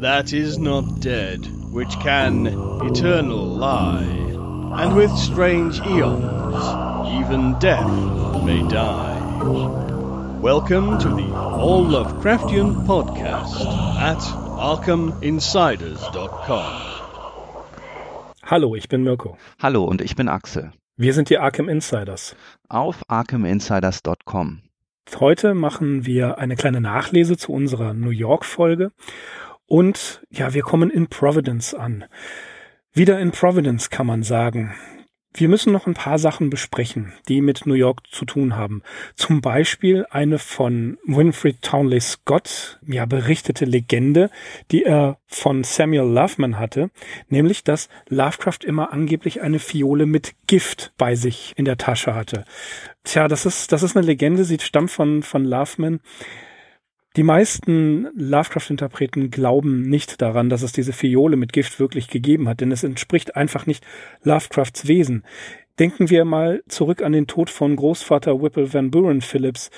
that is not dead, which can eternal lie, and with strange eons, even death may die. Welcome to the All Lovecraftian Podcast at ArkhamInsiders.com. Hallo, ich bin Mirko. Hallo und ich bin Axel. Wir sind die Arkham Insiders. Auf ArkhamInsiders.com. Heute machen wir eine kleine Nachlese zu unserer New York-Folge. Und ja, wir kommen in Providence an. Wieder in Providence kann man sagen. Wir müssen noch ein paar Sachen besprechen, die mit New York zu tun haben. Zum Beispiel eine von Winfried Townley Scott, ja, berichtete Legende, die er von Samuel Loveman hatte, nämlich, dass Lovecraft immer angeblich eine Fiole mit Gift bei sich in der Tasche hatte. Tja, das ist, das ist eine Legende, sie stammt von, von Loveman. Die meisten Lovecraft-Interpreten glauben nicht daran, dass es diese Fiole mit Gift wirklich gegeben hat, denn es entspricht einfach nicht Lovecrafts Wesen. Denken wir mal zurück an den Tod von Großvater Whipple Van Buren Phillips.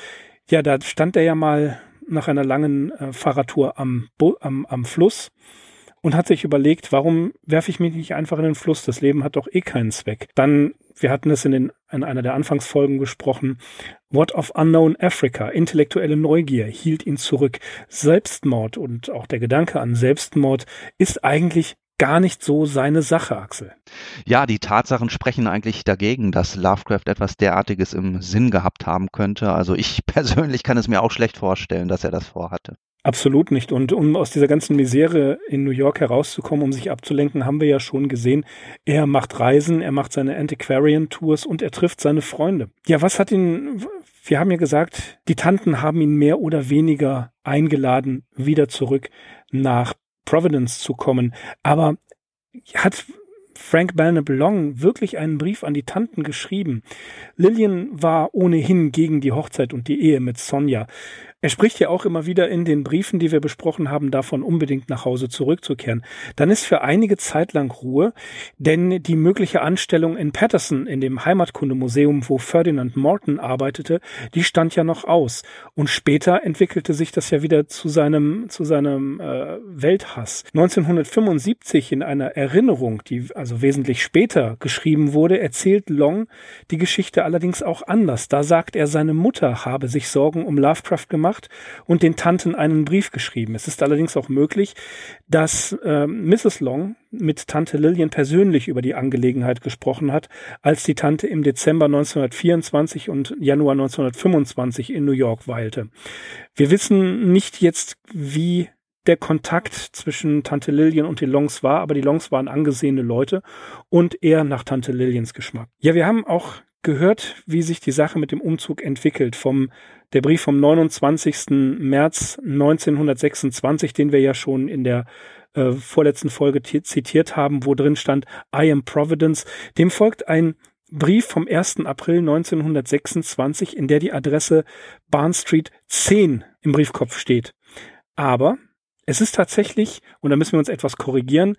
Ja, da stand er ja mal nach einer langen äh, Fahrradtour am, am, am Fluss und hat sich überlegt, warum werfe ich mich nicht einfach in den Fluss? Das Leben hat doch eh keinen Zweck. Dann, wir hatten es in, den, in einer der Anfangsfolgen gesprochen, What of Unknown Africa, intellektuelle Neugier hielt ihn zurück. Selbstmord und auch der Gedanke an Selbstmord ist eigentlich gar nicht so seine Sache, Axel. Ja, die Tatsachen sprechen eigentlich dagegen, dass Lovecraft etwas derartiges im Sinn gehabt haben könnte. Also ich persönlich kann es mir auch schlecht vorstellen, dass er das vorhatte. Absolut nicht. Und um aus dieser ganzen Misere in New York herauszukommen, um sich abzulenken, haben wir ja schon gesehen, er macht Reisen, er macht seine Antiquarian-Tours und er trifft seine Freunde. Ja, was hat ihn, wir haben ja gesagt, die Tanten haben ihn mehr oder weniger eingeladen, wieder zurück nach Providence zu kommen. Aber hat Frank Belknap Long wirklich einen Brief an die Tanten geschrieben? Lillian war ohnehin gegen die Hochzeit und die Ehe mit Sonja. Er spricht ja auch immer wieder in den Briefen, die wir besprochen haben, davon unbedingt nach Hause zurückzukehren. Dann ist für einige Zeit lang Ruhe, denn die mögliche Anstellung in Patterson, in dem Heimatkundemuseum, wo Ferdinand Morton arbeitete, die stand ja noch aus. Und später entwickelte sich das ja wieder zu seinem, zu seinem äh, Welthass. 1975 in einer Erinnerung, die also wesentlich später geschrieben wurde, erzählt Long die Geschichte allerdings auch anders. Da sagt er, seine Mutter habe sich Sorgen um Lovecraft gemacht gemacht und den Tanten einen Brief geschrieben. Es ist allerdings auch möglich, dass äh, Mrs. Long mit Tante Lillian persönlich über die Angelegenheit gesprochen hat, als die Tante im Dezember 1924 und Januar 1925 in New York weilte. Wir wissen nicht jetzt, wie der Kontakt zwischen Tante Lillian und die Longs war, aber die Longs waren angesehene Leute und eher nach Tante Lillians Geschmack. Ja, wir haben auch gehört, wie sich die Sache mit dem Umzug entwickelt. Vom der Brief vom 29. März 1926, den wir ja schon in der äh, vorletzten Folge zitiert haben, wo drin stand I am Providence. Dem folgt ein Brief vom 1. April 1926, in der die Adresse Barn Street 10 im Briefkopf steht. Aber es ist tatsächlich, und da müssen wir uns etwas korrigieren,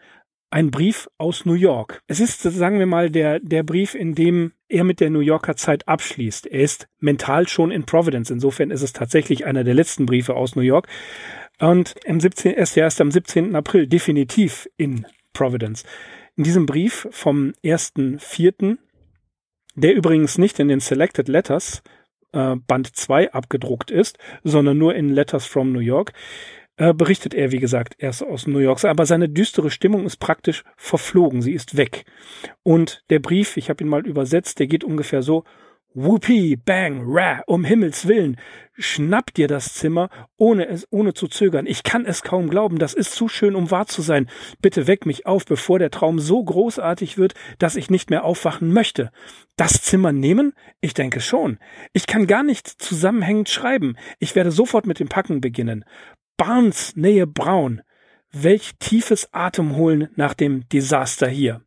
ein Brief aus New York. Es ist, sagen wir mal, der, der Brief, in dem er mit der New Yorker Zeit abschließt. Er ist mental schon in Providence. Insofern ist es tatsächlich einer der letzten Briefe aus New York. Und im 17, er ist ja erst am 17. April definitiv in Providence. In diesem Brief vom 1.4., der übrigens nicht in den Selected Letters äh, Band 2 abgedruckt ist, sondern nur in Letters from New York, äh, berichtet er, wie gesagt, erst aus New York. Aber seine düstere Stimmung ist praktisch verflogen. Sie ist weg. Und der Brief, ich habe ihn mal übersetzt, der geht ungefähr so. Whoopie, bang, rah, um Himmels Willen. Schnapp dir das Zimmer, ohne es, ohne zu zögern. Ich kann es kaum glauben. Das ist zu schön, um wahr zu sein. Bitte weck mich auf, bevor der Traum so großartig wird, dass ich nicht mehr aufwachen möchte. Das Zimmer nehmen? Ich denke schon. Ich kann gar nicht zusammenhängend schreiben. Ich werde sofort mit dem Packen beginnen. Barnes Nähe Braun. Welch tiefes Atemholen nach dem Desaster hier.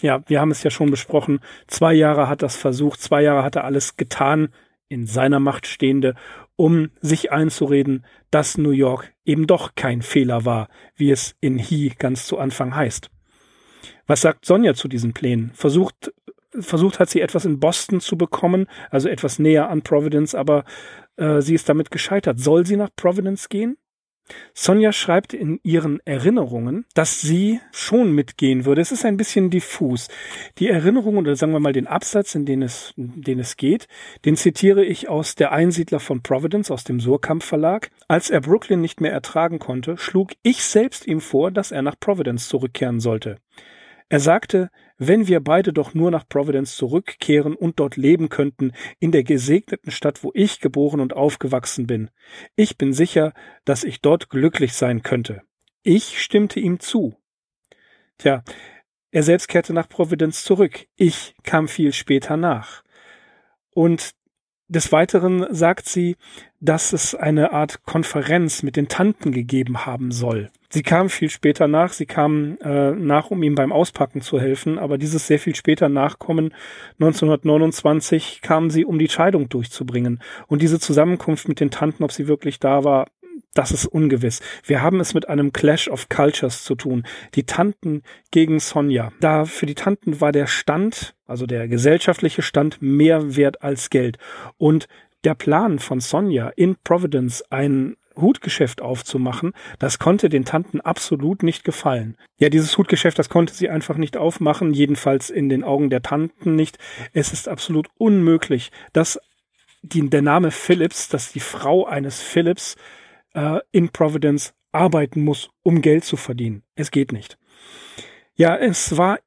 Ja, wir haben es ja schon besprochen. Zwei Jahre hat das versucht, zwei Jahre hat er alles getan, in seiner Macht stehende, um sich einzureden, dass New York eben doch kein Fehler war, wie es in He ganz zu Anfang heißt. Was sagt Sonja zu diesen Plänen? Versucht, versucht hat sie etwas in Boston zu bekommen, also etwas näher an Providence, aber äh, sie ist damit gescheitert. Soll sie nach Providence gehen? Sonja schreibt in ihren Erinnerungen, dass sie schon mitgehen würde. Es ist ein bisschen diffus. Die Erinnerungen oder sagen wir mal den Absatz, in den es, in den es geht, den zitiere ich aus Der Einsiedler von Providence aus dem Surkamp Verlag. Als er Brooklyn nicht mehr ertragen konnte, schlug ich selbst ihm vor, dass er nach Providence zurückkehren sollte. Er sagte, wenn wir beide doch nur nach Providence zurückkehren und dort leben könnten, in der gesegneten Stadt, wo ich geboren und aufgewachsen bin. Ich bin sicher, dass ich dort glücklich sein könnte. Ich stimmte ihm zu. Tja, er selbst kehrte nach Providence zurück. Ich kam viel später nach. Und des Weiteren sagt sie, dass es eine Art Konferenz mit den Tanten gegeben haben soll. Sie kam viel später nach, sie kam äh, nach, um ihm beim Auspacken zu helfen, aber dieses sehr viel später Nachkommen, 1929, kam sie, um die Scheidung durchzubringen. Und diese Zusammenkunft mit den Tanten, ob sie wirklich da war, das ist ungewiss. Wir haben es mit einem Clash of Cultures zu tun. Die Tanten gegen Sonja. Da für die Tanten war der Stand, also der gesellschaftliche Stand, mehr wert als Geld. Und der Plan von Sonja in Providence ein Hutgeschäft aufzumachen, das konnte den Tanten absolut nicht gefallen. Ja, dieses Hutgeschäft, das konnte sie einfach nicht aufmachen, jedenfalls in den Augen der Tanten nicht. Es ist absolut unmöglich, dass die, der Name Phillips, dass die Frau eines Phillips äh, in Providence arbeiten muss, um Geld zu verdienen. Es geht nicht. Ja, es war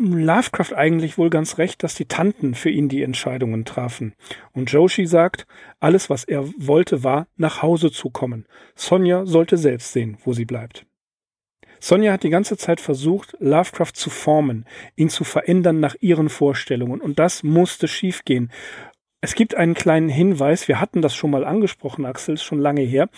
Lovecraft eigentlich wohl ganz recht, dass die Tanten für ihn die Entscheidungen trafen. Und Joshi sagt, alles, was er wollte, war, nach Hause zu kommen. Sonja sollte selbst sehen, wo sie bleibt. Sonja hat die ganze Zeit versucht, Lovecraft zu formen, ihn zu verändern nach ihren Vorstellungen. Und das musste schiefgehen. Es gibt einen kleinen Hinweis, wir hatten das schon mal angesprochen, Axel, ist schon lange her,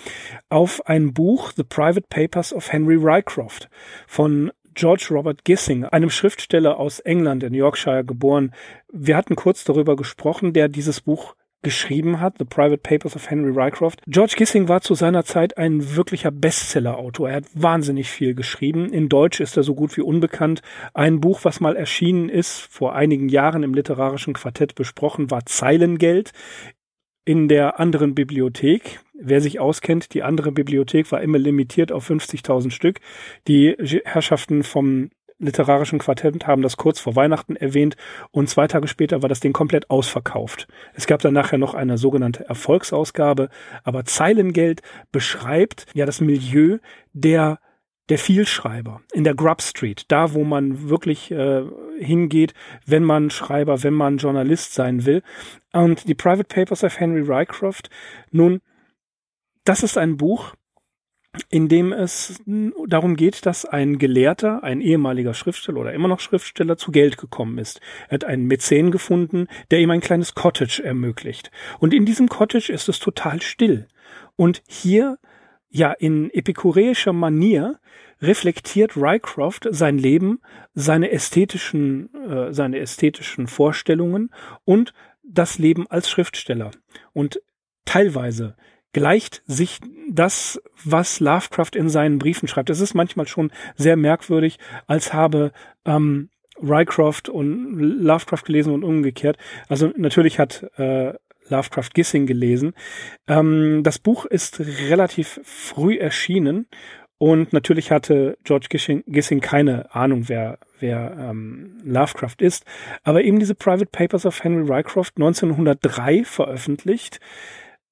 auf ein Buch The Private Papers of Henry Rycroft von George Robert Gissing, einem Schriftsteller aus England in Yorkshire geboren. Wir hatten kurz darüber gesprochen, der dieses Buch geschrieben hat, The Private Papers of Henry Rycroft. George Gissing war zu seiner Zeit ein wirklicher Bestseller-Autor. Er hat wahnsinnig viel geschrieben. In Deutsch ist er so gut wie unbekannt. Ein Buch, was mal erschienen ist, vor einigen Jahren im literarischen Quartett besprochen, war Zeilengeld in der anderen Bibliothek. Wer sich auskennt, die andere Bibliothek war immer limitiert auf 50.000 Stück. Die Herrschaften vom literarischen Quartett haben das kurz vor Weihnachten erwähnt und zwei Tage später war das Ding komplett ausverkauft. Es gab dann nachher noch eine sogenannte Erfolgsausgabe, aber Zeilengeld beschreibt ja das Milieu der der Vielschreiber in der Grub Street, da wo man wirklich äh, hingeht, wenn man Schreiber, wenn man Journalist sein will. Und die Private Papers of Henry Rycroft, nun, das ist ein Buch, in dem es darum geht, dass ein Gelehrter, ein ehemaliger Schriftsteller oder immer noch Schriftsteller zu Geld gekommen ist. Er hat einen Mäzen gefunden, der ihm ein kleines Cottage ermöglicht. Und in diesem Cottage ist es total still. Und hier, ja, in epikureischer Manier reflektiert Rycroft sein Leben, seine ästhetischen, äh, seine ästhetischen Vorstellungen und das Leben als Schriftsteller. Und teilweise gleicht sich das, was Lovecraft in seinen Briefen schreibt. Es ist manchmal schon sehr merkwürdig, als habe ähm, Rycroft und Lovecraft gelesen und umgekehrt. Also natürlich hat äh, Lovecraft Gissing gelesen. Ähm, das Buch ist relativ früh erschienen und natürlich hatte George Gissing, Gissing keine Ahnung, wer, wer ähm, Lovecraft ist. Aber eben diese Private Papers of Henry Rycroft 1903 veröffentlicht,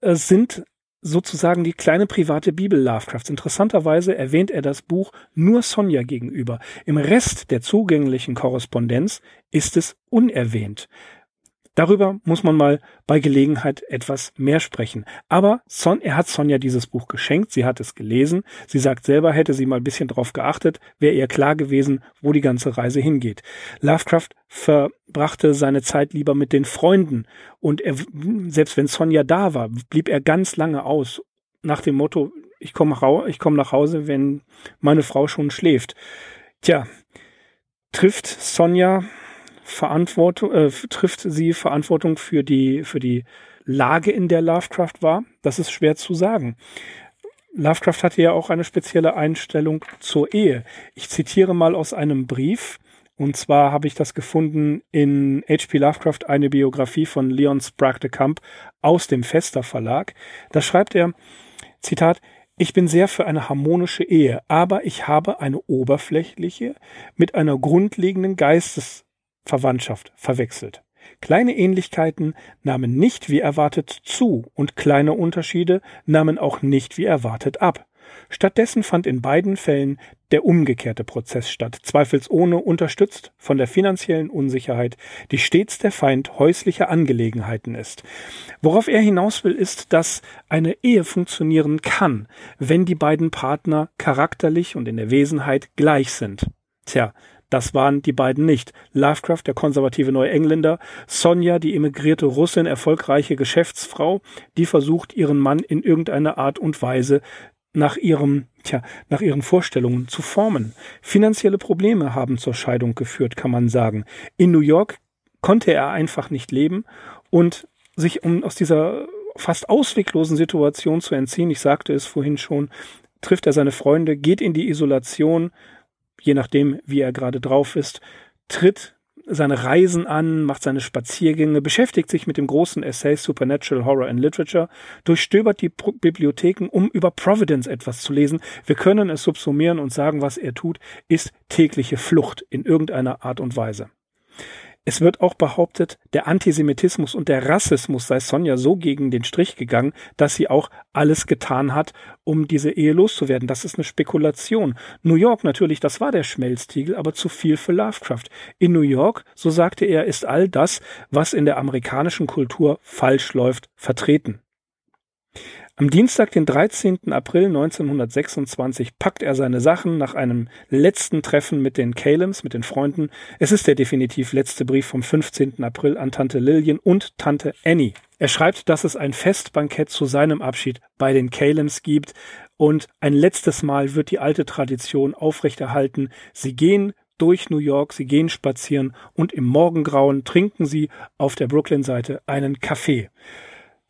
äh, sind sozusagen die kleine private Bibel Lovecrafts. Interessanterweise erwähnt er das Buch nur Sonja gegenüber. Im Rest der zugänglichen Korrespondenz ist es unerwähnt. Darüber muss man mal bei Gelegenheit etwas mehr sprechen. Aber Son, er hat Sonja dieses Buch geschenkt, sie hat es gelesen. Sie sagt selber, hätte sie mal ein bisschen drauf geachtet, wäre ihr klar gewesen, wo die ganze Reise hingeht. Lovecraft verbrachte seine Zeit lieber mit den Freunden und er, selbst wenn Sonja da war, blieb er ganz lange aus. Nach dem Motto, ich komme komm nach Hause, wenn meine Frau schon schläft. Tja, trifft Sonja Verantwortung, äh, trifft sie Verantwortung für die, für die Lage, in der Lovecraft war? Das ist schwer zu sagen. Lovecraft hatte ja auch eine spezielle Einstellung zur Ehe. Ich zitiere mal aus einem Brief. Und zwar habe ich das gefunden in H.P. Lovecraft, eine Biografie von Leon Sprague de Camp aus dem Fester Verlag. Da schreibt er, Zitat, Ich bin sehr für eine harmonische Ehe, aber ich habe eine oberflächliche mit einer grundlegenden Geistesverwandtschaft verwechselt. Kleine Ähnlichkeiten nahmen nicht wie erwartet zu und kleine Unterschiede nahmen auch nicht wie erwartet ab. Stattdessen fand in beiden Fällen der umgekehrte Prozess statt, zweifelsohne unterstützt von der finanziellen Unsicherheit, die stets der Feind häuslicher Angelegenheiten ist. Worauf er hinaus will, ist, dass eine Ehe funktionieren kann, wenn die beiden Partner charakterlich und in der Wesenheit gleich sind. Tja, das waren die beiden nicht. Lovecraft, der konservative Neuengländer, Sonja, die emigrierte Russin, erfolgreiche Geschäftsfrau, die versucht, ihren Mann in irgendeiner Art und Weise nach ihrem, tja, nach ihren Vorstellungen zu formen. Finanzielle Probleme haben zur Scheidung geführt, kann man sagen. In New York konnte er einfach nicht leben und sich um aus dieser fast ausweglosen Situation zu entziehen, ich sagte es vorhin schon, trifft er seine Freunde, geht in die Isolation, je nachdem, wie er gerade drauf ist, tritt seine Reisen an, macht seine Spaziergänge, beschäftigt sich mit dem großen Essay Supernatural Horror and Literature, durchstöbert die Pro Bibliotheken, um über Providence etwas zu lesen. Wir können es subsumieren und sagen, was er tut, ist tägliche Flucht in irgendeiner Art und Weise. Es wird auch behauptet, der Antisemitismus und der Rassismus sei Sonja so gegen den Strich gegangen, dass sie auch alles getan hat, um diese Ehe loszuwerden. Das ist eine Spekulation. New York natürlich, das war der Schmelztiegel, aber zu viel für Lovecraft. In New York, so sagte er, ist all das, was in der amerikanischen Kultur falsch läuft, vertreten. Am Dienstag, den 13. April 1926, packt er seine Sachen nach einem letzten Treffen mit den Calems, mit den Freunden. Es ist der definitiv letzte Brief vom 15. April an Tante Lillian und Tante Annie. Er schreibt, dass es ein Festbankett zu seinem Abschied bei den Calems gibt und ein letztes Mal wird die alte Tradition aufrechterhalten. Sie gehen durch New York, sie gehen spazieren und im Morgengrauen trinken sie auf der Brooklyn-Seite einen Kaffee.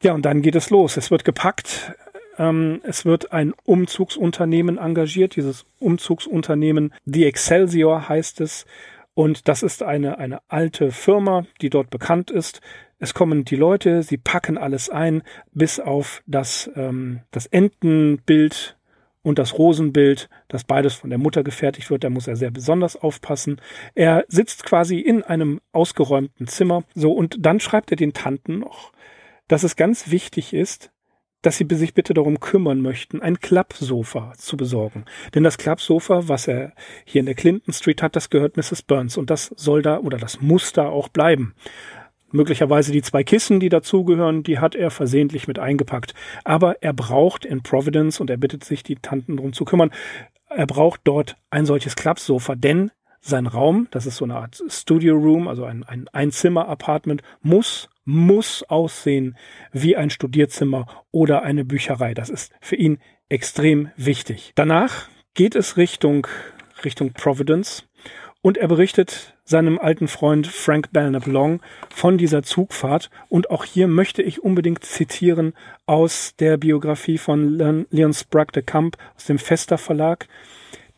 Ja, und dann geht es los. Es wird gepackt. Ähm, es wird ein Umzugsunternehmen engagiert. Dieses Umzugsunternehmen The Excelsior heißt es. Und das ist eine, eine alte Firma, die dort bekannt ist. Es kommen die Leute, sie packen alles ein, bis auf das, ähm, das Entenbild und das Rosenbild, das beides von der Mutter gefertigt wird. Da muss er sehr besonders aufpassen. Er sitzt quasi in einem ausgeräumten Zimmer. So, und dann schreibt er den Tanten noch, dass es ganz wichtig ist, dass sie sich bitte darum kümmern möchten, ein Klappsofa zu besorgen. Denn das Klappsofa, was er hier in der Clinton Street hat, das gehört Mrs. Burns und das soll da oder das muss da auch bleiben. Möglicherweise die zwei Kissen, die dazugehören, die hat er versehentlich mit eingepackt. Aber er braucht in Providence, und er bittet sich, die Tanten darum zu kümmern, er braucht dort ein solches Klappsofa, denn sein Raum, das ist so eine Art Studio Room, also ein, ein Einzimmer-Apartment, muss muss aussehen wie ein Studierzimmer oder eine Bücherei. Das ist für ihn extrem wichtig. Danach geht es Richtung, Richtung Providence und er berichtet seinem alten Freund Frank Belknap Long von dieser Zugfahrt. Und auch hier möchte ich unbedingt zitieren aus der Biografie von Leon Sprague de Camp aus dem Fester Verlag.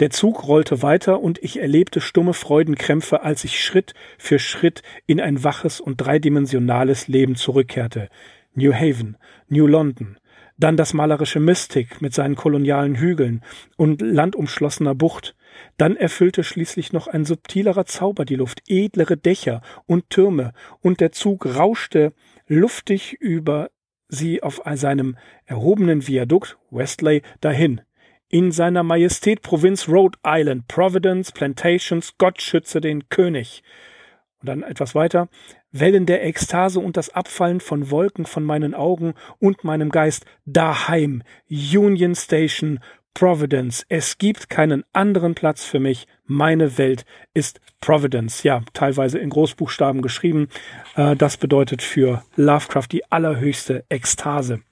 Der Zug rollte weiter und ich erlebte stumme Freudenkrämpfe, als ich Schritt für Schritt in ein waches und dreidimensionales Leben zurückkehrte. New Haven, New London, dann das malerische Mystic mit seinen kolonialen Hügeln und landumschlossener Bucht, dann erfüllte schließlich noch ein subtilerer Zauber die Luft, edlere Dächer und Türme, und der Zug rauschte luftig über sie auf seinem erhobenen Viadukt Westley dahin in seiner Majestät Provinz Rhode Island, Providence, Plantations, Gott schütze den König. Und dann etwas weiter. Wellen der Ekstase und das Abfallen von Wolken von meinen Augen und meinem Geist daheim, Union Station, Providence. Es gibt keinen anderen Platz für mich. Meine Welt ist Providence. Ja, teilweise in Großbuchstaben geschrieben. Äh, das bedeutet für Lovecraft die allerhöchste Ekstase.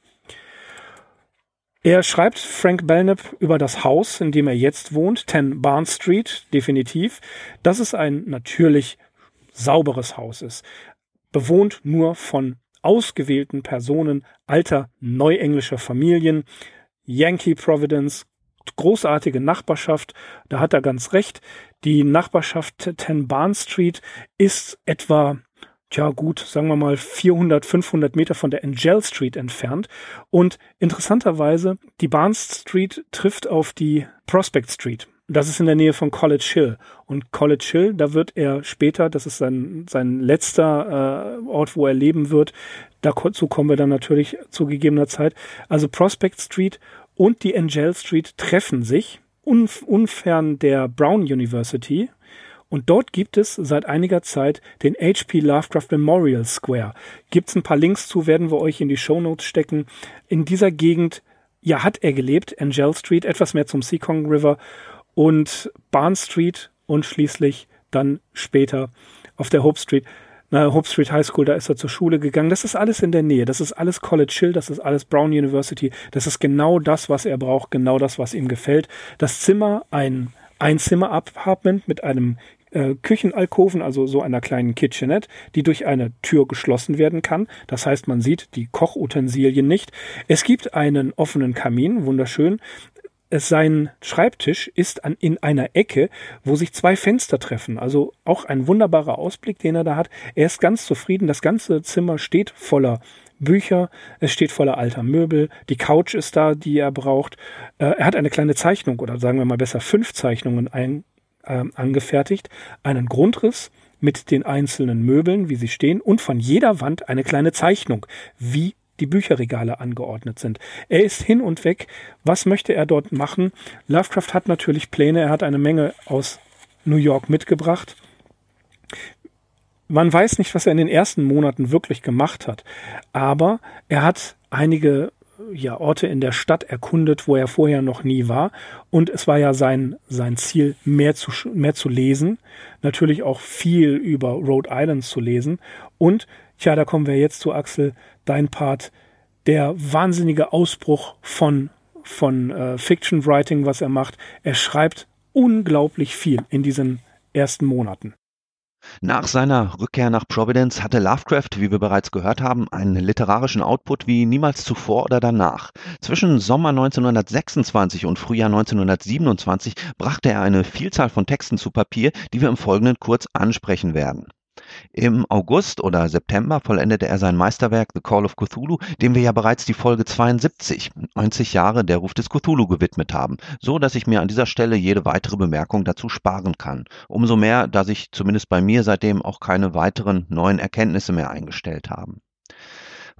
Er schreibt Frank Belknap über das Haus, in dem er jetzt wohnt, 10 Barn Street, definitiv, dass es ein natürlich sauberes Haus ist. Bewohnt nur von ausgewählten Personen alter neuenglischer Familien. Yankee Providence, großartige Nachbarschaft, da hat er ganz recht. Die Nachbarschaft 10 Barn Street ist etwa tja gut, sagen wir mal 400, 500 Meter von der Angel Street entfernt. Und interessanterweise, die Barnes Street trifft auf die Prospect Street. Das ist in der Nähe von College Hill. Und College Hill, da wird er später, das ist sein, sein letzter äh, Ort, wo er leben wird. Dazu kommen wir dann natürlich zu gegebener Zeit. Also Prospect Street und die Angel Street treffen sich unf unfern der Brown University. Und dort gibt es seit einiger Zeit den HP Lovecraft Memorial Square. Gibt's ein paar Links zu, werden wir euch in die Show Notes stecken. In dieser Gegend, ja, hat er gelebt, Angel Street, etwas mehr zum Seacong River und Barnes Street und schließlich dann später auf der Hope Street. Na, Hope Street High School, da ist er zur Schule gegangen. Das ist alles in der Nähe. Das ist alles College Hill, das ist alles Brown University. Das ist genau das, was er braucht, genau das, was ihm gefällt. Das Zimmer, ein Einzimmer-Apartment mit einem äh, Küchenalkoven, also so einer kleinen Kitchenette, die durch eine Tür geschlossen werden kann. Das heißt, man sieht die Kochutensilien nicht. Es gibt einen offenen Kamin, wunderschön sein Schreibtisch ist an, in einer Ecke, wo sich zwei Fenster treffen. Also auch ein wunderbarer Ausblick, den er da hat. Er ist ganz zufrieden. Das ganze Zimmer steht voller Bücher, es steht voller alter Möbel, die Couch ist da, die er braucht. Äh, er hat eine kleine Zeichnung oder sagen wir mal besser fünf Zeichnungen ein, äh, angefertigt, einen Grundriss mit den einzelnen Möbeln, wie sie stehen, und von jeder Wand eine kleine Zeichnung, wie die Bücherregale angeordnet sind. Er ist hin und weg. Was möchte er dort machen? Lovecraft hat natürlich Pläne. Er hat eine Menge aus New York mitgebracht. Man weiß nicht, was er in den ersten Monaten wirklich gemacht hat, aber er hat einige ja, Orte in der Stadt erkundet, wo er vorher noch nie war. Und es war ja sein, sein Ziel, mehr zu, mehr zu lesen. Natürlich auch viel über Rhode Island zu lesen. Und, tja, da kommen wir jetzt zu Axel, dein Part, der wahnsinnige Ausbruch von, von äh, Fiction Writing, was er macht. Er schreibt unglaublich viel in diesen ersten Monaten. Nach seiner Rückkehr nach Providence hatte Lovecraft, wie wir bereits gehört haben, einen literarischen Output wie niemals zuvor oder danach. Zwischen Sommer 1926 und Frühjahr 1927 brachte er eine Vielzahl von Texten zu Papier, die wir im Folgenden kurz ansprechen werden. Im August oder September vollendete er sein Meisterwerk The Call of Cthulhu, dem wir ja bereits die Folge 72, 90 Jahre der Ruf des Cthulhu gewidmet haben, so dass ich mir an dieser Stelle jede weitere Bemerkung dazu sparen kann. Umso mehr, da sich zumindest bei mir seitdem auch keine weiteren neuen Erkenntnisse mehr eingestellt haben.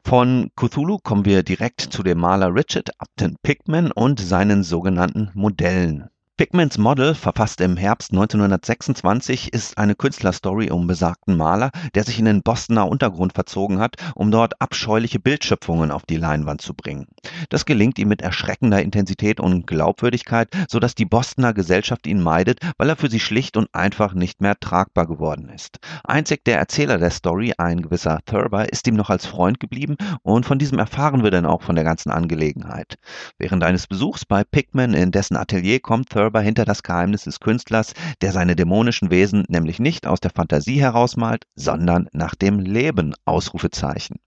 Von Cthulhu kommen wir direkt zu dem Maler Richard Upton Pickman und seinen sogenannten Modellen. Pigments Model, verfasst im Herbst 1926, ist eine Künstlerstory um besagten Maler, der sich in den Bostoner Untergrund verzogen hat, um dort abscheuliche Bildschöpfungen auf die Leinwand zu bringen. Das gelingt ihm mit erschreckender Intensität und Glaubwürdigkeit, so dass die Bostoner Gesellschaft ihn meidet, weil er für sie schlicht und einfach nicht mehr tragbar geworden ist. Einzig der Erzähler der Story, ein gewisser Thurber, ist ihm noch als Freund geblieben und von diesem erfahren wir dann auch von der ganzen Angelegenheit. Während eines Besuchs bei Pigman in dessen Atelier kommt Thurber Körper hinter das Geheimnis des Künstlers, der seine dämonischen Wesen nämlich nicht aus der Fantasie herausmalt, sondern nach dem Leben. Ausrufezeichen.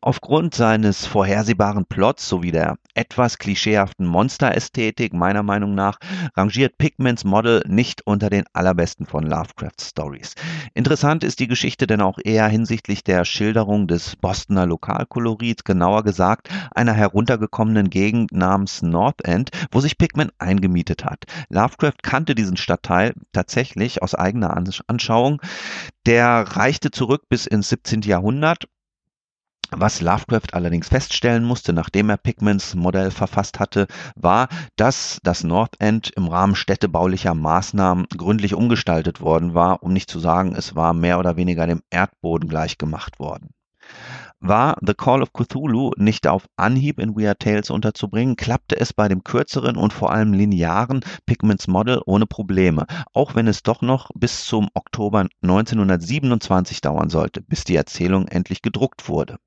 Aufgrund seines vorhersehbaren Plots sowie der etwas klischeehaften Monsterästhetik meiner Meinung nach rangiert Pigments Model nicht unter den allerbesten von Lovecrafts Stories. Interessant ist die Geschichte denn auch eher hinsichtlich der Schilderung des Bostoner Lokalkolorits, genauer gesagt einer heruntergekommenen Gegend namens North End, wo sich Pigment eingemietet hat. Lovecraft kannte diesen Stadtteil tatsächlich aus eigener Anschauung. Der reichte zurück bis ins 17. Jahrhundert was Lovecraft allerdings feststellen musste, nachdem er Pigments Modell verfasst hatte, war, dass das North End im Rahmen städtebaulicher Maßnahmen gründlich umgestaltet worden war, um nicht zu sagen, es war mehr oder weniger dem Erdboden gleichgemacht worden. War The Call of Cthulhu nicht auf Anhieb in Weird Tales unterzubringen, klappte es bei dem kürzeren und vor allem linearen Pigments Model ohne Probleme, auch wenn es doch noch bis zum Oktober 1927 dauern sollte, bis die Erzählung endlich gedruckt wurde.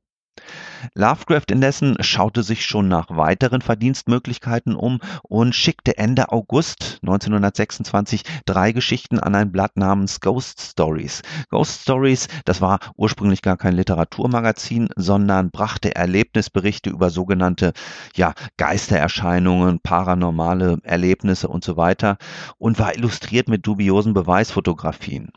Lovecraft indessen schaute sich schon nach weiteren Verdienstmöglichkeiten um und schickte Ende August 1926 drei Geschichten an ein Blatt namens Ghost Stories. Ghost Stories, das war ursprünglich gar kein Literaturmagazin, sondern brachte Erlebnisberichte über sogenannte ja, Geistererscheinungen, paranormale Erlebnisse und so weiter und war illustriert mit dubiosen Beweisfotografien.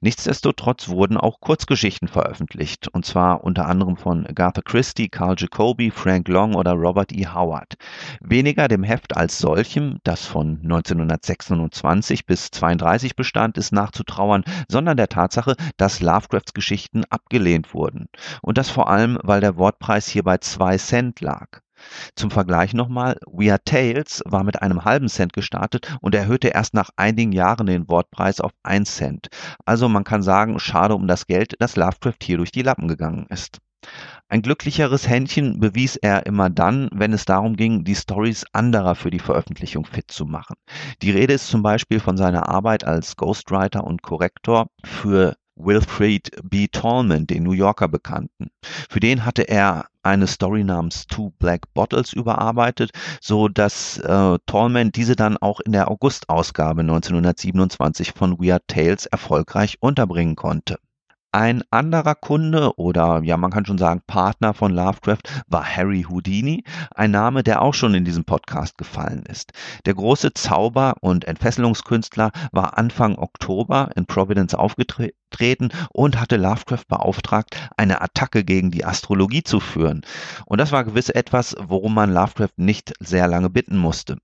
Nichtsdestotrotz wurden auch Kurzgeschichten veröffentlicht, und zwar unter anderem von Agatha Christie, Carl Jacobi, Frank Long oder Robert E. Howard. Weniger dem Heft als solchem, das von 1926 bis 32 bestand, ist nachzutrauern, sondern der Tatsache, dass Lovecrafts Geschichten abgelehnt wurden. Und das vor allem, weil der Wortpreis hier bei zwei Cent lag. Zum Vergleich nochmal, We Are Tales war mit einem halben Cent gestartet und erhöhte erst nach einigen Jahren den Wortpreis auf 1 Cent. Also man kann sagen, schade um das Geld, dass Lovecraft hier durch die Lappen gegangen ist. Ein glücklicheres Händchen bewies er immer dann, wenn es darum ging, die Stories anderer für die Veröffentlichung fit zu machen. Die Rede ist zum Beispiel von seiner Arbeit als Ghostwriter und Korrektor für Wilfred B. Tallman, den New Yorker Bekannten. Für den hatte er eine Story namens Two Black Bottles überarbeitet, so dass äh, Tallman diese dann auch in der August-Ausgabe 1927 von Weird Tales erfolgreich unterbringen konnte. Ein anderer Kunde oder ja, man kann schon sagen Partner von Lovecraft war Harry Houdini, ein Name, der auch schon in diesem Podcast gefallen ist. Der große Zauber- und Entfesselungskünstler war Anfang Oktober in Providence aufgetreten und hatte Lovecraft beauftragt, eine Attacke gegen die Astrologie zu führen. Und das war gewiss etwas, worum man Lovecraft nicht sehr lange bitten musste.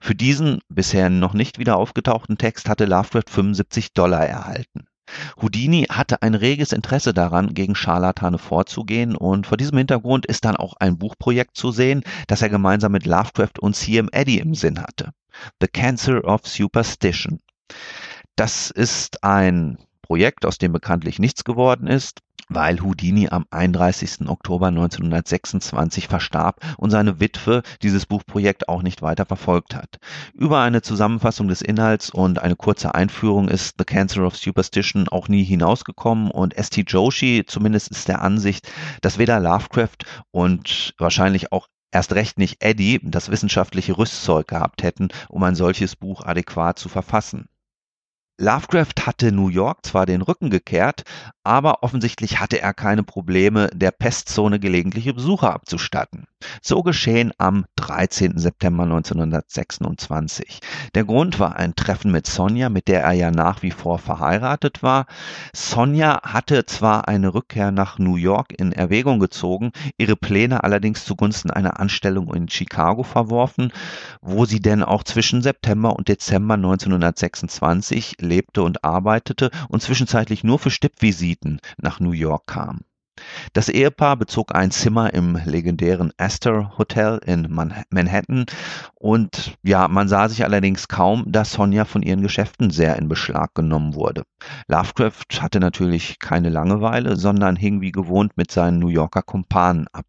Für diesen bisher noch nicht wieder aufgetauchten Text hatte Lovecraft 75 Dollar erhalten. Houdini hatte ein reges Interesse daran, gegen Scharlatane vorzugehen und vor diesem Hintergrund ist dann auch ein Buchprojekt zu sehen, das er gemeinsam mit Lovecraft und C.M. Eddy im Sinn hatte. The Cancer of Superstition. Das ist ein Projekt, aus dem bekanntlich nichts geworden ist weil Houdini am 31. Oktober 1926 verstarb und seine Witwe dieses Buchprojekt auch nicht weiter verfolgt hat. Über eine Zusammenfassung des Inhalts und eine kurze Einführung ist The Cancer of Superstition auch nie hinausgekommen und S.T. Joshi zumindest ist der Ansicht, dass weder Lovecraft und wahrscheinlich auch erst recht nicht Eddie das wissenschaftliche Rüstzeug gehabt hätten, um ein solches Buch adäquat zu verfassen. Lovecraft hatte New York zwar den Rücken gekehrt, aber offensichtlich hatte er keine Probleme, der Pestzone gelegentliche Besucher abzustatten. So geschehen am 13. September 1926. Der Grund war ein Treffen mit Sonja, mit der er ja nach wie vor verheiratet war. Sonja hatte zwar eine Rückkehr nach New York in Erwägung gezogen, ihre Pläne allerdings zugunsten einer Anstellung in Chicago verworfen, wo sie denn auch zwischen September und Dezember 1926 lebte und arbeitete und zwischenzeitlich nur für Stippvisiten nach New York kam. Das Ehepaar bezog ein Zimmer im legendären Astor Hotel in Manhattan und ja, man sah sich allerdings kaum, dass Sonja von ihren Geschäften sehr in Beschlag genommen wurde. Lovecraft hatte natürlich keine Langeweile, sondern hing wie gewohnt mit seinen New Yorker Kumpanen ab.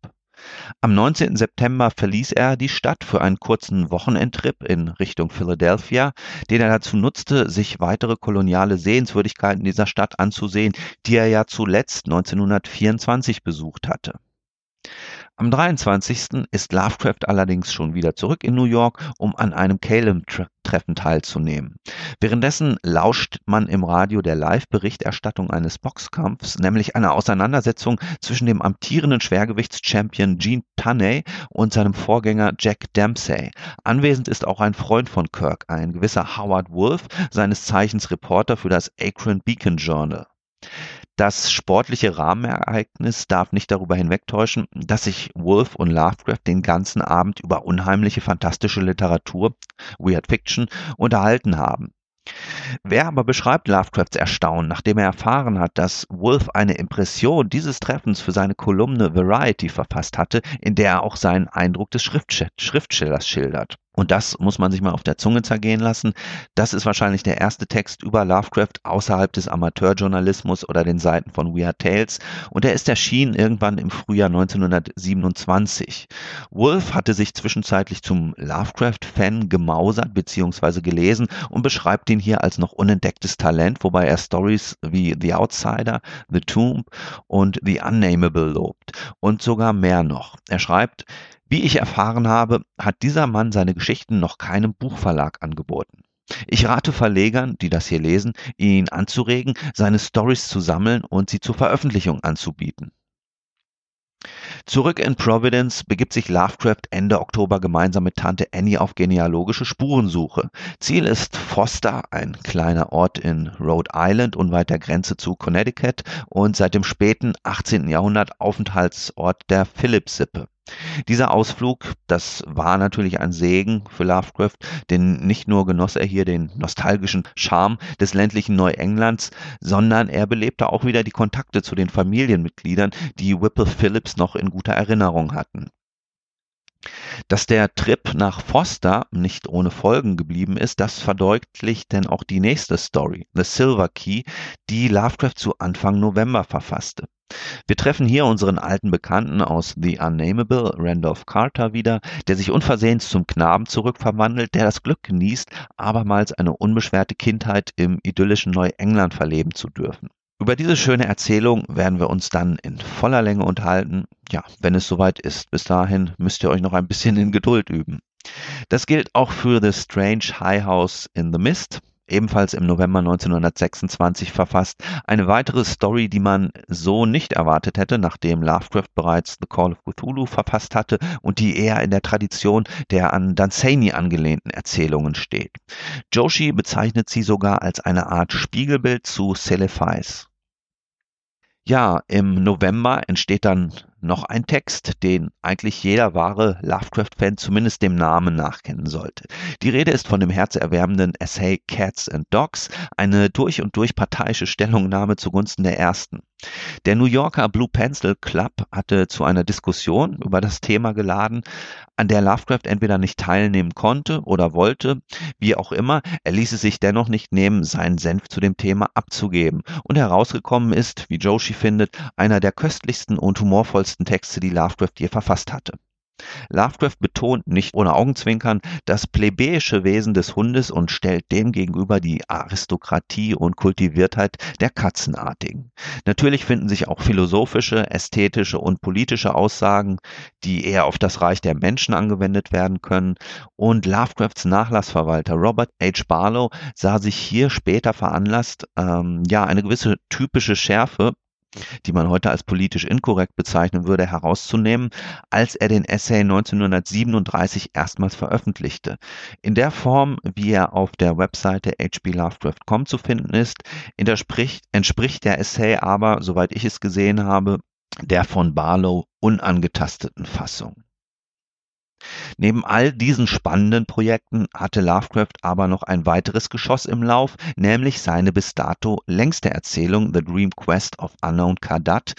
Am 19. September verließ er die Stadt für einen kurzen Wochenendtrip in Richtung Philadelphia, den er dazu nutzte, sich weitere koloniale Sehenswürdigkeiten dieser Stadt anzusehen, die er ja zuletzt 1924 besucht hatte. Am 23. ist Lovecraft allerdings schon wieder zurück in New York, um an einem Caleb-Treffen teilzunehmen. Währenddessen lauscht man im Radio der Live-Berichterstattung eines Boxkampfs, nämlich einer Auseinandersetzung zwischen dem amtierenden Schwergewichtschampion Gene Tunney und seinem Vorgänger Jack Dempsey. Anwesend ist auch ein Freund von Kirk, ein gewisser Howard Wolf, seines Zeichens Reporter für das Akron Beacon Journal. Das sportliche Rahmenereignis darf nicht darüber hinwegtäuschen, dass sich Wolf und Lovecraft den ganzen Abend über unheimliche fantastische Literatur, Weird Fiction, unterhalten haben. Wer aber beschreibt Lovecrafts Erstaunen, nachdem er erfahren hat, dass Wolf eine Impression dieses Treffens für seine Kolumne Variety verfasst hatte, in der er auch seinen Eindruck des Schriftstellers schildert? Und das muss man sich mal auf der Zunge zergehen lassen. Das ist wahrscheinlich der erste Text über Lovecraft außerhalb des Amateurjournalismus oder den Seiten von Weird Tales. Und er ist erschienen irgendwann im Frühjahr 1927. Wolf hatte sich zwischenzeitlich zum Lovecraft-Fan gemausert bzw. gelesen und beschreibt ihn hier als noch unentdecktes Talent, wobei er Stories wie The Outsider, The Tomb und The Unnamable lobt. Und sogar mehr noch. Er schreibt, wie ich erfahren habe, hat dieser Mann seine Geschichten noch keinem Buchverlag angeboten. Ich rate Verlegern, die das hier lesen, ihn anzuregen, seine Stories zu sammeln und sie zur Veröffentlichung anzubieten. Zurück in Providence begibt sich Lovecraft Ende Oktober gemeinsam mit Tante Annie auf genealogische Spurensuche. Ziel ist Foster, ein kleiner Ort in Rhode Island unweit der Grenze zu Connecticut und seit dem späten 18. Jahrhundert Aufenthaltsort der Phillips-Sippe. Dieser Ausflug, das war natürlich ein Segen für Lovecraft, denn nicht nur genoss er hier den nostalgischen Charme des ländlichen Neuenglands, sondern er belebte auch wieder die Kontakte zu den Familienmitgliedern, die Whipple Phillips noch in guter Erinnerung hatten. Dass der Trip nach Foster nicht ohne Folgen geblieben ist, das verdeutlicht denn auch die nächste Story, The Silver Key, die Lovecraft zu Anfang November verfasste. Wir treffen hier unseren alten Bekannten aus The Unnamable, Randolph Carter, wieder, der sich unversehens zum Knaben zurückverwandelt, der das Glück genießt, abermals eine unbeschwerte Kindheit im idyllischen Neuengland verleben zu dürfen. Über diese schöne Erzählung werden wir uns dann in voller Länge unterhalten, ja, wenn es soweit ist. Bis dahin müsst ihr euch noch ein bisschen in Geduld üben. Das gilt auch für The Strange High House in the Mist, ebenfalls im November 1926 verfasst. Eine weitere Story, die man so nicht erwartet hätte, nachdem Lovecraft bereits The Call of Cthulhu verfasst hatte und die eher in der Tradition der an Dunsany angelehnten Erzählungen steht. Joshi bezeichnet sie sogar als eine Art Spiegelbild zu Celephais. Ja, im November entsteht dann noch ein Text, den eigentlich jeder wahre Lovecraft-Fan zumindest dem Namen nachkennen sollte. Die Rede ist von dem herzerwärmenden Essay Cats and Dogs, eine durch und durch parteiische Stellungnahme zugunsten der ersten. Der New Yorker Blue Pencil Club hatte zu einer Diskussion über das Thema geladen, an der Lovecraft entweder nicht teilnehmen konnte oder wollte, wie auch immer, er ließ es sich dennoch nicht nehmen, seinen Senf zu dem Thema abzugeben. Und herausgekommen ist, wie Joshi findet, einer der köstlichsten und humorvollsten Texte, die Lovecraft je verfasst hatte. Lovecraft betont nicht ohne Augenzwinkern das plebejische Wesen des Hundes und stellt dem gegenüber die Aristokratie und Kultiviertheit der Katzenartigen. Natürlich finden sich auch philosophische, ästhetische und politische Aussagen, die eher auf das Reich der Menschen angewendet werden können. Und Lovecrafts Nachlassverwalter Robert H. Barlow sah sich hier später veranlasst, ähm, ja, eine gewisse typische Schärfe die man heute als politisch inkorrekt bezeichnen würde, herauszunehmen, als er den Essay 1937 erstmals veröffentlichte. In der Form, wie er auf der Webseite hblovecraft.com zu finden ist, entspricht der Essay aber, soweit ich es gesehen habe, der von Barlow unangetasteten Fassung. Neben all diesen spannenden Projekten hatte Lovecraft aber noch ein weiteres Geschoss im Lauf, nämlich seine bis dato längste Erzählung The Dream Quest of Unknown Kadat,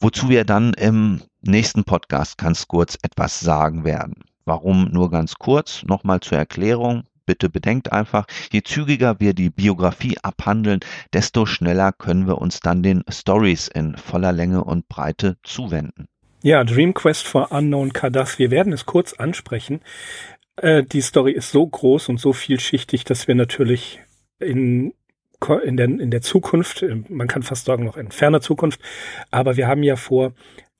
wozu wir dann im nächsten Podcast ganz kurz etwas sagen werden. Warum nur ganz kurz? Nochmal zur Erklärung. Bitte bedenkt einfach, je zügiger wir die Biografie abhandeln, desto schneller können wir uns dann den Stories in voller Länge und Breite zuwenden. Ja, Dream Quest for Unknown Kadath. Wir werden es kurz ansprechen. Äh, die Story ist so groß und so vielschichtig, dass wir natürlich in in der, in der Zukunft, äh, man kann fast sagen noch in ferner Zukunft, aber wir haben ja vor,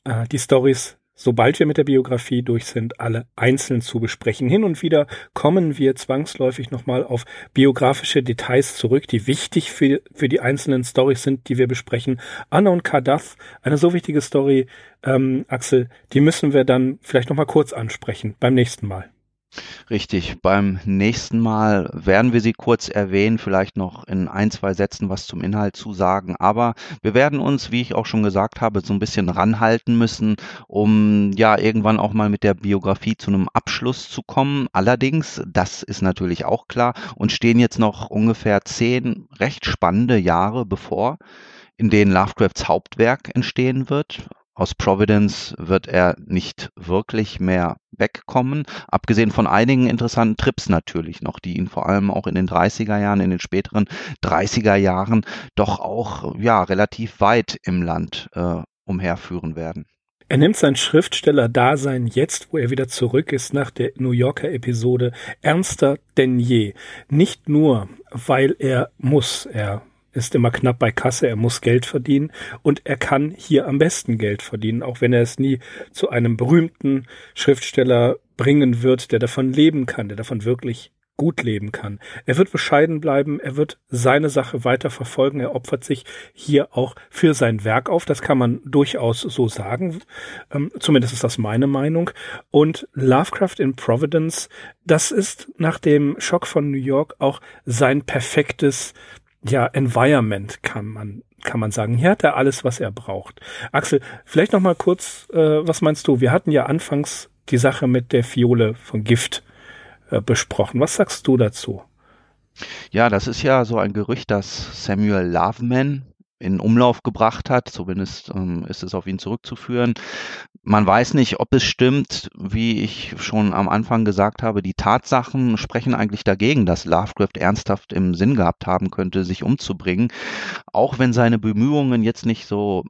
äh, die Stories sobald wir mit der Biografie durch sind, alle einzeln zu besprechen. Hin und wieder kommen wir zwangsläufig nochmal auf biografische Details zurück, die wichtig für, für die einzelnen Stories sind, die wir besprechen. Anna und Kadath, eine so wichtige Story, ähm, Axel, die müssen wir dann vielleicht nochmal kurz ansprechen beim nächsten Mal. Richtig. Beim nächsten Mal werden wir sie kurz erwähnen, vielleicht noch in ein, zwei Sätzen was zum Inhalt zu sagen. Aber wir werden uns, wie ich auch schon gesagt habe, so ein bisschen ranhalten müssen, um ja irgendwann auch mal mit der Biografie zu einem Abschluss zu kommen. Allerdings, das ist natürlich auch klar, und stehen jetzt noch ungefähr zehn recht spannende Jahre bevor in denen Lovecrafts Hauptwerk entstehen wird. Aus Providence wird er nicht wirklich mehr wegkommen, abgesehen von einigen interessanten Trips natürlich noch, die ihn vor allem auch in den 30er Jahren, in den späteren 30er Jahren doch auch ja relativ weit im Land äh, umherführen werden. Er nimmt sein Schriftsteller-Dasein jetzt, wo er wieder zurück ist nach der New Yorker Episode, ernster denn je. Nicht nur, weil er muss, er ist immer knapp bei Kasse, er muss Geld verdienen und er kann hier am besten Geld verdienen, auch wenn er es nie zu einem berühmten Schriftsteller bringen wird, der davon leben kann, der davon wirklich gut leben kann. Er wird bescheiden bleiben, er wird seine Sache weiter verfolgen, er opfert sich hier auch für sein Werk auf, das kann man durchaus so sagen, ähm, zumindest ist das meine Meinung. Und Lovecraft in Providence, das ist nach dem Schock von New York auch sein perfektes ja, Environment, kann man kann man sagen. Hier hat er alles, was er braucht. Axel, vielleicht noch mal kurz, äh, was meinst du? Wir hatten ja anfangs die Sache mit der Fiole von Gift äh, besprochen. Was sagst du dazu? Ja, das ist ja so ein Gerücht, das Samuel Loveman in Umlauf gebracht hat. Zumindest ähm, ist es auf ihn zurückzuführen. Man weiß nicht, ob es stimmt. Wie ich schon am Anfang gesagt habe, die Tatsachen sprechen eigentlich dagegen, dass Lovecraft ernsthaft im Sinn gehabt haben könnte, sich umzubringen. Auch wenn seine Bemühungen jetzt nicht so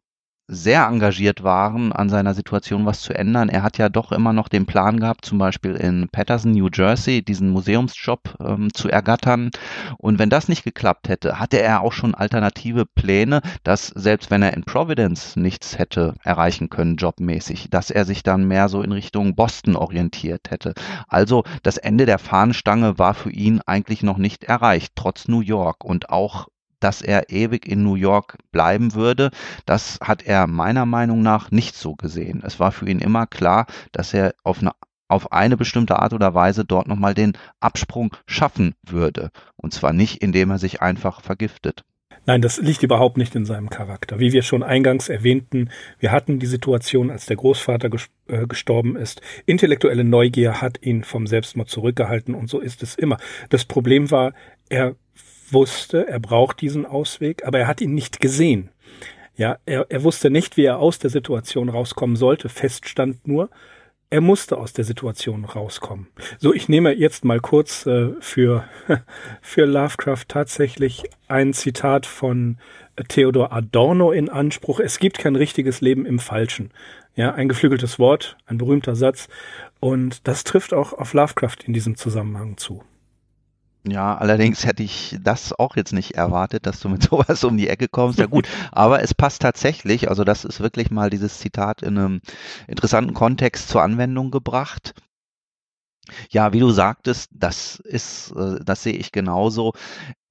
sehr engagiert waren, an seiner Situation was zu ändern. Er hat ja doch immer noch den Plan gehabt, zum Beispiel in Patterson, New Jersey, diesen Museumsjob ähm, zu ergattern. Und wenn das nicht geklappt hätte, hatte er auch schon alternative Pläne, dass selbst wenn er in Providence nichts hätte erreichen können, jobmäßig, dass er sich dann mehr so in Richtung Boston orientiert hätte. Also das Ende der Fahnenstange war für ihn eigentlich noch nicht erreicht, trotz New York und auch dass er ewig in New York bleiben würde. Das hat er meiner Meinung nach nicht so gesehen. Es war für ihn immer klar, dass er auf eine auf eine bestimmte Art oder Weise dort nochmal den Absprung schaffen würde. Und zwar nicht, indem er sich einfach vergiftet. Nein, das liegt überhaupt nicht in seinem Charakter. Wie wir schon eingangs erwähnten, wir hatten die Situation, als der Großvater äh, gestorben ist. Intellektuelle Neugier hat ihn vom Selbstmord zurückgehalten und so ist es immer. Das Problem war, er wusste, er braucht diesen Ausweg, aber er hat ihn nicht gesehen. Ja, er, er wusste nicht, wie er aus der Situation rauskommen sollte. Feststand nur, er musste aus der Situation rauskommen. So, ich nehme jetzt mal kurz äh, für, für Lovecraft tatsächlich ein Zitat von Theodor Adorno in Anspruch. Es gibt kein richtiges Leben im Falschen. Ja, ein geflügeltes Wort, ein berühmter Satz. Und das trifft auch auf Lovecraft in diesem Zusammenhang zu. Ja, allerdings hätte ich das auch jetzt nicht erwartet, dass du mit sowas um die Ecke kommst. Ja gut, aber es passt tatsächlich. Also das ist wirklich mal dieses Zitat in einem interessanten Kontext zur Anwendung gebracht. Ja, wie du sagtest, das ist, äh, das sehe ich genauso.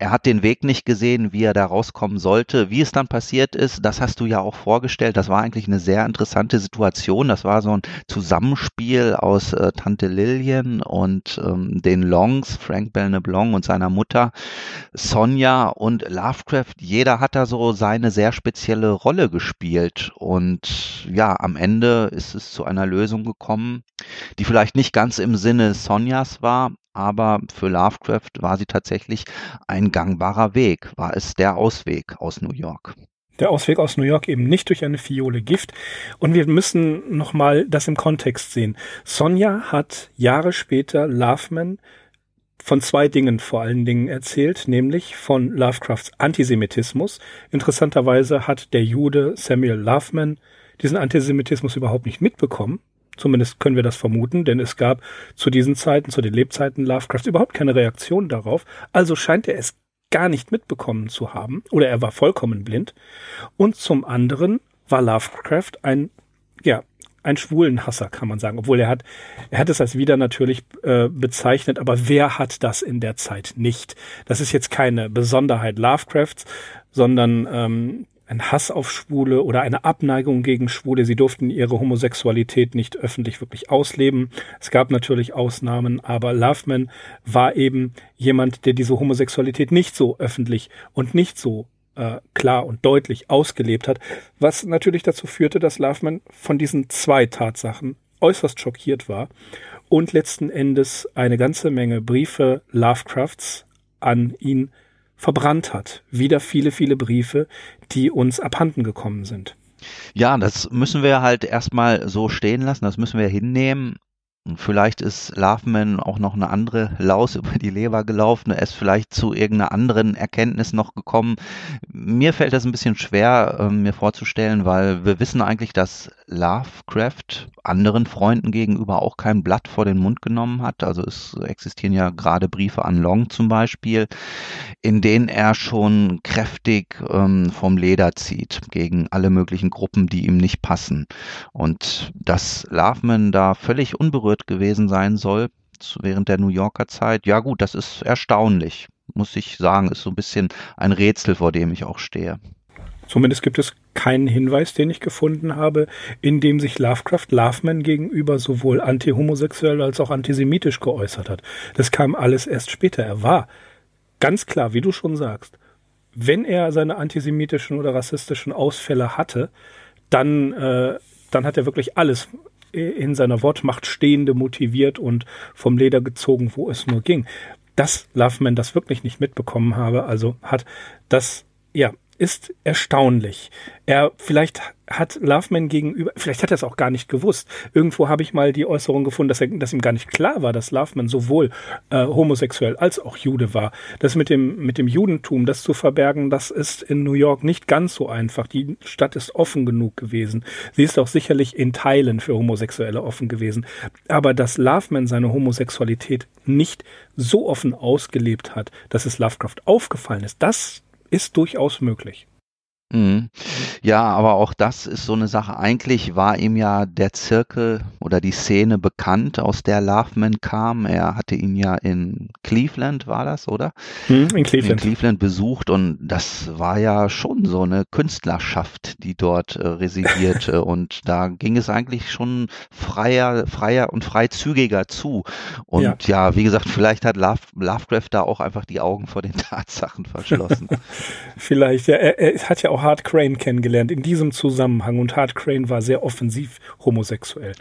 Er hat den Weg nicht gesehen, wie er da rauskommen sollte. Wie es dann passiert ist, das hast du ja auch vorgestellt. Das war eigentlich eine sehr interessante Situation. Das war so ein Zusammenspiel aus äh, Tante Lillian und ähm, den Longs, Frank Belneblanc und seiner Mutter Sonja und Lovecraft. Jeder hat da so seine sehr spezielle Rolle gespielt. Und ja, am Ende ist es zu einer Lösung gekommen, die vielleicht nicht ganz im Sinne Sonjas war, aber für Lovecraft war sie tatsächlich ein gangbarer Weg, war es der Ausweg aus New York. Der Ausweg aus New York eben nicht durch eine Fiole Gift. Und wir müssen nochmal das im Kontext sehen. Sonja hat Jahre später Loveman von zwei Dingen vor allen Dingen erzählt, nämlich von Lovecrafts Antisemitismus. Interessanterweise hat der Jude Samuel Loveman diesen Antisemitismus überhaupt nicht mitbekommen. Zumindest können wir das vermuten, denn es gab zu diesen Zeiten, zu den Lebzeiten Lovecrafts überhaupt keine Reaktion darauf. Also scheint er es gar nicht mitbekommen zu haben oder er war vollkommen blind. Und zum anderen war Lovecraft ein, ja, ein Schwulenhasser, kann man sagen, obwohl er hat, er hat es als wieder natürlich äh, bezeichnet, aber wer hat das in der Zeit nicht? Das ist jetzt keine Besonderheit Lovecrafts, sondern ähm, ein Hass auf Schwule oder eine Abneigung gegen Schwule. Sie durften ihre Homosexualität nicht öffentlich wirklich ausleben. Es gab natürlich Ausnahmen, aber Loveman war eben jemand, der diese Homosexualität nicht so öffentlich und nicht so äh, klar und deutlich ausgelebt hat, was natürlich dazu führte, dass Loveman von diesen zwei Tatsachen äußerst schockiert war und letzten Endes eine ganze Menge Briefe Lovecrafts an ihn verbrannt hat. Wieder viele, viele Briefe, die uns abhanden gekommen sind. Ja, das müssen wir halt erstmal so stehen lassen, das müssen wir hinnehmen. Vielleicht ist Loveman auch noch eine andere Laus über die Leber gelaufen. Er ist vielleicht zu irgendeiner anderen Erkenntnis noch gekommen. Mir fällt das ein bisschen schwer, äh, mir vorzustellen, weil wir wissen eigentlich, dass Lovecraft anderen Freunden gegenüber auch kein Blatt vor den Mund genommen hat. Also es existieren ja gerade Briefe an Long zum Beispiel, in denen er schon kräftig ähm, vom Leder zieht gegen alle möglichen Gruppen, die ihm nicht passen. Und dass Loveman da völlig unberührt gewesen sein soll, während der New Yorker Zeit. Ja gut, das ist erstaunlich, muss ich sagen. Ist so ein bisschen ein Rätsel, vor dem ich auch stehe. Zumindest gibt es keinen Hinweis, den ich gefunden habe, in dem sich Lovecraft Loveman gegenüber sowohl antihomosexuell als auch antisemitisch geäußert hat. Das kam alles erst später. Er war ganz klar, wie du schon sagst, wenn er seine antisemitischen oder rassistischen Ausfälle hatte, dann, äh, dann hat er wirklich alles in seiner Wortmacht Stehende motiviert und vom Leder gezogen, wo es nur ging. Dass Loveman das wirklich nicht mitbekommen habe, also hat das, ja, ist erstaunlich. Er vielleicht hat Loveman gegenüber, vielleicht hat er es auch gar nicht gewusst. Irgendwo habe ich mal die Äußerung gefunden, dass, er, dass ihm gar nicht klar war, dass Loveman sowohl äh, homosexuell als auch Jude war. Das mit dem mit dem Judentum, das zu verbergen, das ist in New York nicht ganz so einfach. Die Stadt ist offen genug gewesen. Sie ist auch sicherlich in Teilen für Homosexuelle offen gewesen. Aber dass Loveman seine Homosexualität nicht so offen ausgelebt hat, dass es Lovecraft aufgefallen ist, das ist durchaus möglich. Mhm. Ja, aber auch das ist so eine Sache. Eigentlich war ihm ja der Zirkel oder die Szene bekannt, aus der Loveman kam. Er hatte ihn ja in Cleveland, war das, oder? Hm, in Cleveland. In Cleveland besucht und das war ja schon so eine Künstlerschaft, die dort äh, residierte und da ging es eigentlich schon freier, freier und freizügiger zu. Und ja, ja wie gesagt, vielleicht hat Love, Lovecraft da auch einfach die Augen vor den Tatsachen verschlossen. vielleicht, ja. Er, er hat ja auch Hart Crane kennengelernt in diesem Zusammenhang und Hart Crane war sehr offensiv homosexuell.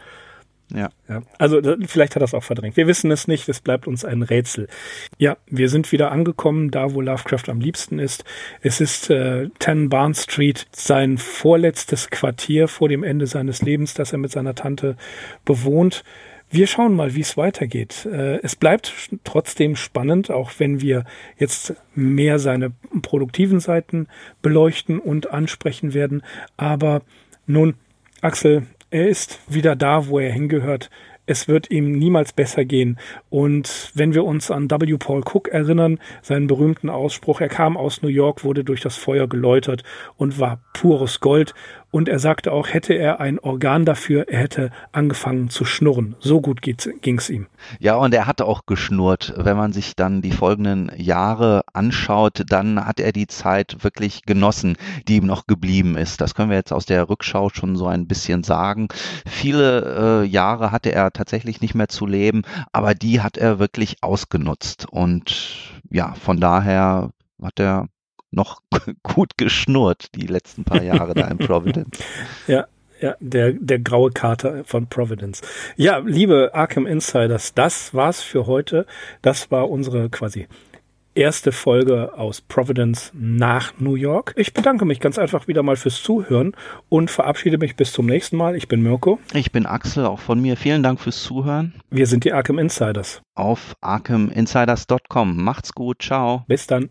Ja. ja. Also vielleicht hat er es auch verdrängt. Wir wissen es nicht, es bleibt uns ein Rätsel. Ja, wir sind wieder angekommen, da wo Lovecraft am liebsten ist. Es ist äh, 10 Barn Street, sein vorletztes Quartier vor dem Ende seines Lebens, das er mit seiner Tante bewohnt. Wir schauen mal, wie es weitergeht. Äh, es bleibt trotzdem spannend, auch wenn wir jetzt mehr seine produktiven Seiten beleuchten und ansprechen werden. Aber nun, Axel, er ist wieder da, wo er hingehört. Es wird ihm niemals besser gehen. Und wenn wir uns an W. Paul Cook erinnern, seinen berühmten Ausspruch, er kam aus New York, wurde durch das Feuer geläutert und war pures Gold. Und er sagte auch, hätte er ein Organ dafür, er hätte angefangen zu schnurren. So gut ging es ihm. Ja, und er hatte auch geschnurrt. Wenn man sich dann die folgenden Jahre anschaut, dann hat er die Zeit wirklich genossen, die ihm noch geblieben ist. Das können wir jetzt aus der Rückschau schon so ein bisschen sagen. Viele äh, Jahre hatte er tatsächlich nicht mehr zu leben, aber die hat er wirklich ausgenutzt. Und ja, von daher hat er noch gut geschnurrt, die letzten paar Jahre da in Providence. Ja, ja, der, der graue Kater von Providence. Ja, liebe Arkham Insiders, das war's für heute. Das war unsere quasi erste Folge aus Providence nach New York. Ich bedanke mich ganz einfach wieder mal fürs Zuhören und verabschiede mich bis zum nächsten Mal. Ich bin Mirko. Ich bin Axel, auch von mir. Vielen Dank fürs Zuhören. Wir sind die Arkham Insiders. Auf arkhaminsiders.com. Macht's gut. Ciao. Bis dann.